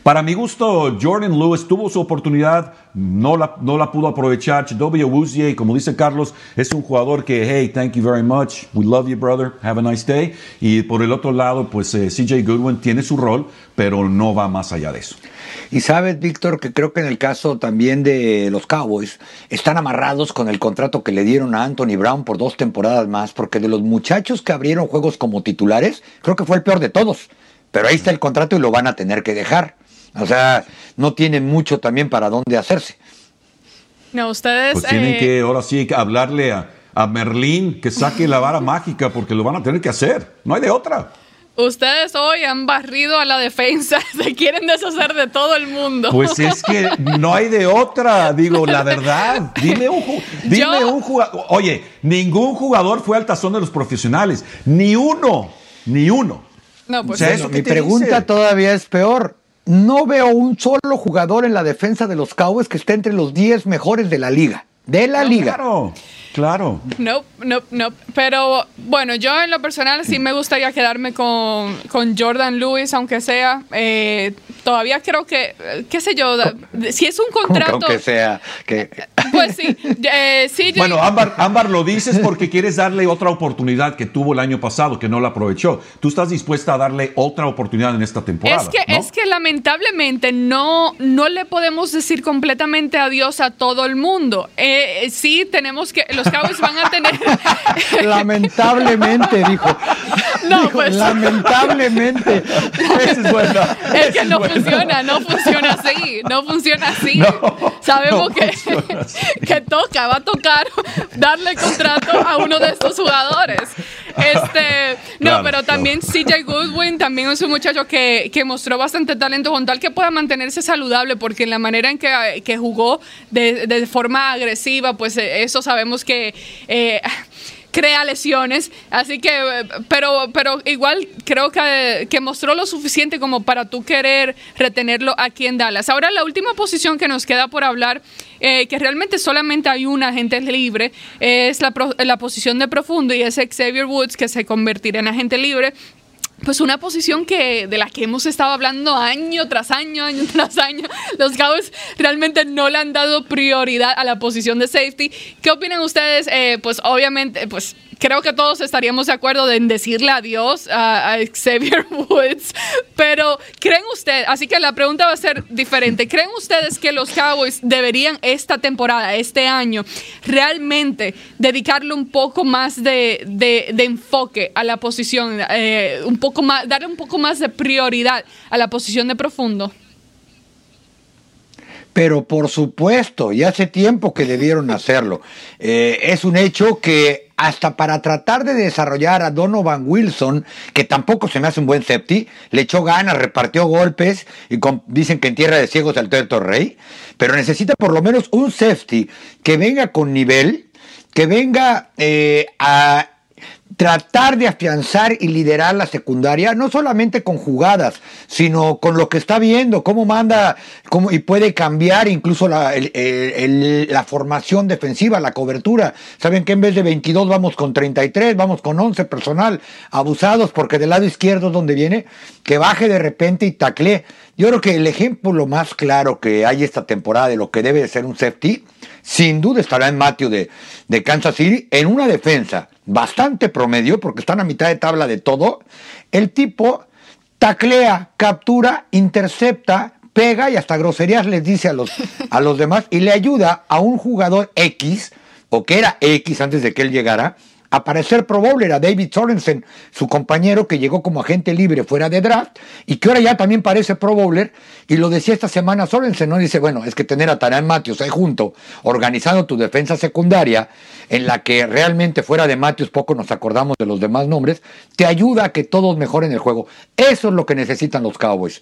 para mi gusto, Jordan Lewis tuvo su oportunidad, no la, no la pudo aprovechar. Chidobe Awuzie, como dice Carlos, es un jugador que, hey, thank you very much, we love you, brother, have a nice day. Y por el otro lado, pues eh, CJ Goodwin tiene su rol, pero no va más allá de eso. Y sabes, Víctor, que creo que en el caso también de los Cowboys, están amarrados con el contrato que le dieron a Anthony Brown por dos temporadas más, porque de los muchachos que abrieron juegos como titulares, creo que fue el peor de todos. Pero ahí está el contrato y lo van a tener que dejar. O sea, no tienen mucho también para dónde hacerse. No, ustedes... Pues tienen eh, que, ahora sí, hablarle a, a Merlín que saque la vara *laughs* mágica porque lo van a tener que hacer. No hay de otra. Ustedes hoy han barrido a la defensa, *laughs* se quieren deshacer de todo el mundo. Pues es que no hay de otra, digo, la verdad. Dime un, *laughs* dime un jugador. Oye, ningún jugador fue al tazón de los profesionales. Ni uno, ni uno. No, pues mi pregunta todavía es peor no veo un solo jugador en la defensa de los Cowboys que esté entre los 10 mejores de la liga. De la liga. Claro. No, no, no. Pero bueno, yo en lo personal sí me gustaría quedarme con, con Jordan Lewis, aunque sea. Eh, todavía creo que, qué sé yo, si es un *laughs* contrato. Aunque sea. Que... *laughs* Pues sí. Eh, sí bueno, Ámbar, Ámbar, lo dices porque quieres darle otra oportunidad que tuvo el año pasado, que no la aprovechó. Tú estás dispuesta a darle otra oportunidad en esta temporada. Es que, es que lamentablemente no, no le podemos decir completamente adiós a todo el mundo. Eh, sí, tenemos que. Los Cowboys van a tener. *laughs* *laughs* lamentablemente, dijo. No, pues. Lamentablemente. es buena. Es que no funciona, no funciona así. No funciona así. Sabemos que, *laughs* que toca, va a tocar *laughs* darle contrato a uno de estos jugadores. Este, no, pero también CJ Goodwin también es un muchacho que, que, mostró bastante talento con tal que pueda mantenerse saludable, porque en la manera en que, que jugó de, de, forma agresiva, pues eh, eso sabemos que... Eh, crea lesiones. Así que, pero, pero igual creo que, que, mostró lo suficiente como para tú querer retenerlo aquí en Dallas. Ahora, la última posición que nos queda por hablar, eh, que realmente solamente hay una agente libre, es la, la posición de profundo y es Xavier Woods, que se convertirá en agente libre pues una posición que de la que hemos estado hablando año tras año, año *laughs* tras año. Los Cowboys realmente no le han dado prioridad a la posición de safety. ¿Qué opinan ustedes? Eh, pues obviamente, pues creo que todos estaríamos de acuerdo en decirle adiós a, Xavier *laughs* Woods, pero ¿creen ustedes, así que la pregunta va a ser diferente, ¿creen ustedes que los Cowboys deberían esta temporada, este año, realmente dedicarle un poco más de, enfoque a la posición, eh, un poco más, darle un poco más de prioridad a la posición de profundo? Pero por supuesto, y hace tiempo que debieron hacerlo. Eh, es un hecho que hasta para tratar de desarrollar a Donovan Wilson, que tampoco se me hace un buen septi, le echó ganas, repartió golpes y dicen que en tierra de ciegos al el rey, pero necesita por lo menos un safety que venga con nivel, que venga eh, a tratar de afianzar y liderar la secundaria, no solamente con jugadas, sino con lo que está viendo, cómo manda cómo, y puede cambiar incluso la, la formación defensiva, la cobertura. Saben que en vez de 22 vamos con 33, vamos con 11 personal abusados, porque del lado izquierdo es donde viene, que baje de repente y tacle. Yo creo que el ejemplo más claro que hay esta temporada de lo que debe de ser un safety, sin duda estará en Matthew de, de Kansas City, en una defensa bastante promedio, porque están a mitad de tabla de todo, el tipo taclea, captura, intercepta, pega y hasta groserías les dice a los, a los demás y le ayuda a un jugador X, o que era X antes de que él llegara, aparecer Pro Bowler a David Sorensen, su compañero que llegó como agente libre fuera de draft y que ahora ya también parece Pro Bowler. Y lo decía esta semana Sorensen, ¿no? Dice, bueno, es que tener a Tarán Matthews ahí junto, organizando tu defensa secundaria, en la que realmente fuera de Matthews poco nos acordamos de los demás nombres, te ayuda a que todos mejoren el juego. Eso es lo que necesitan los Cowboys.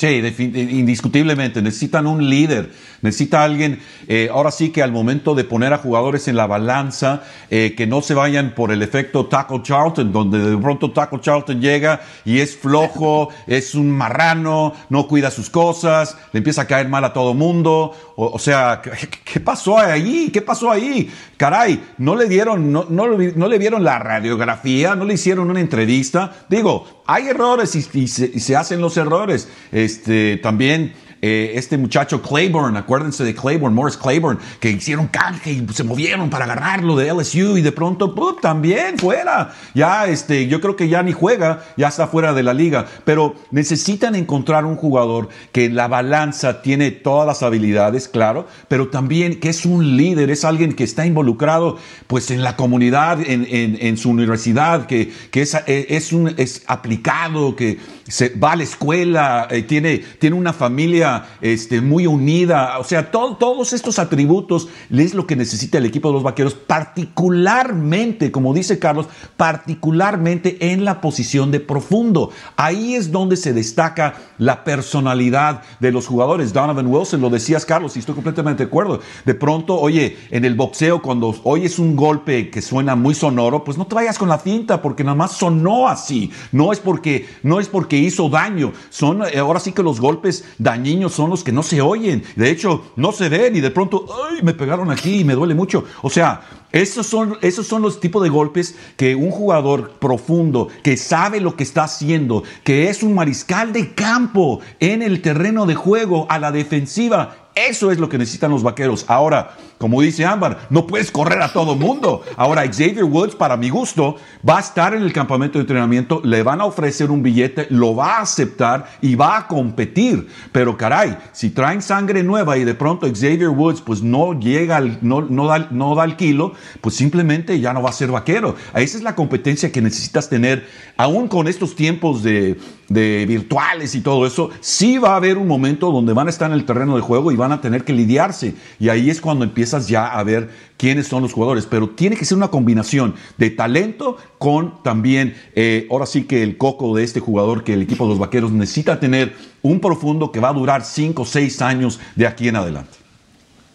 Sí, indiscutiblemente. Necesitan un líder. Necesita alguien, eh, ahora sí que al momento de poner a jugadores en la balanza, eh, que no se vayan por el efecto Taco Charlton, donde de pronto Taco Charlton llega y es flojo, *laughs* es un marrano, no cuida sus cosas, le empieza a caer mal a todo mundo. O, sea, ¿qué, pasó ahí? ¿Qué pasó ahí? Caray, no le dieron, no, no, no le vieron la radiografía, no le hicieron una entrevista. Digo, hay errores y, se, hacen los errores. Este, también eh, este muchacho Claiborne, acuérdense de Claiborne, Morris Claiborne, que hicieron canje y se movieron para agarrarlo de LSU y de pronto también fuera. Ya, este, yo creo que ya ni juega, ya está fuera de la liga. Pero necesitan encontrar un jugador que en la balanza tiene todas las habilidades, claro, pero también que es un líder, es alguien que está involucrado pues en la comunidad, en, en, su universidad, que, que es, es, un, es aplicado, que se va a la escuela, eh, tiene, tiene una familia este, muy unida. O sea, todos estos atributos es lo que necesita el equipo de los vaqueros, particularmente, como dice Carlos, particularmente en la posición de profundo. Ahí es donde se destaca la personalidad de los jugadores. Donovan Wilson, lo decías, Carlos, y estoy completamente de acuerdo. De pronto, oye, en el boxeo, cuando oyes un golpe que suena muy sonoro, pues no te vayas con la cinta, porque nada más sonó así. No es porque, no es porque hizo daño. Son eh, ahora sí que los golpes dañinos son los que no se oyen. De hecho, no se ven y de pronto, ay, me pegaron aquí y me duele mucho. O sea, esos son, esos son los tipos de golpes que un jugador profundo, que sabe lo que está haciendo, que es un mariscal de campo en el terreno de juego a la defensiva, eso es lo que necesitan los vaqueros. Ahora, como dice Ámbar, no puedes correr a todo mundo. Ahora, Xavier Woods, para mi gusto, va a estar en el campamento de entrenamiento, le van a ofrecer un billete, lo va a aceptar y va a competir. Pero caray, si traen sangre nueva y de pronto Xavier Woods pues no llega, no, no, da, no da el kilo, pues simplemente ya no va a ser vaquero. Esa es la competencia que necesitas tener, aún con estos tiempos de, de virtuales y todo eso, sí va a haber un momento donde van a estar en el terreno de juego y van a tener que lidiarse. Y ahí es cuando ya a ver quiénes son los jugadores. Pero tiene que ser una combinación de talento con también, eh, ahora sí que el coco de este jugador que el equipo de los Vaqueros necesita tener un profundo que va a durar 5 o 6 años de aquí en adelante.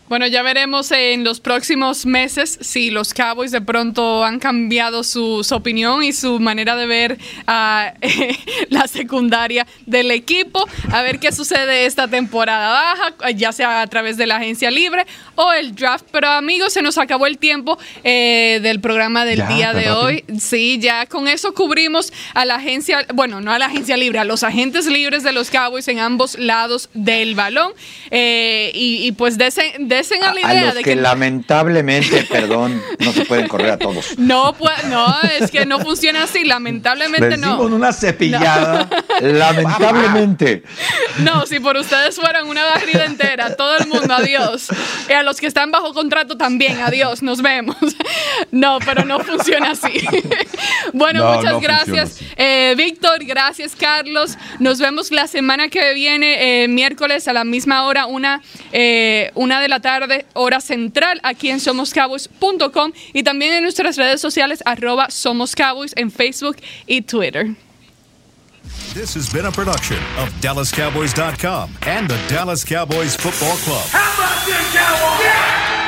Bueno, ya veremos en los próximos meses si los Cowboys de pronto han cambiado su, opinión y su manera de ver a *laughs* la secundaria del equipo. A ver qué sucede esta temporada baja, ya sea a través de la agencia libre o el draft. Pero amigos, se nos acabó el tiempo eh, del programa del día de hoy. Sí, ya con eso cubrimos a la agencia, bueno, no a la agencia libre, a los agentes libres de los Cowboys en ambos lados del balón. Eh, y, pues de ese a, los que, lamentablemente, *laughs* perdón, no se pueden correr a todos. No, no, es que no funciona así, lamentablemente no. Con una cepillada. *laughs* Lamentablemente. No, si por ustedes fueran una barrida entera, todo el mundo, adiós. Y a los que están bajo contrato también, adiós, nos vemos. No, pero no funciona así. *laughs* Bueno, muchas gracias, eh, Víctor, gracias, Carlos. Nos vemos la semana que viene, eh, miércoles a la misma hora, una, eh, una de la tarde, hora central, aquí en somoscowboys.com y también en nuestras redes sociales, arroba Somos Cowboys en Facebook y Twitter. This has been a production of DallasCowboys.com and the Dallas Cowboys Football Club. How about this, Cowboys?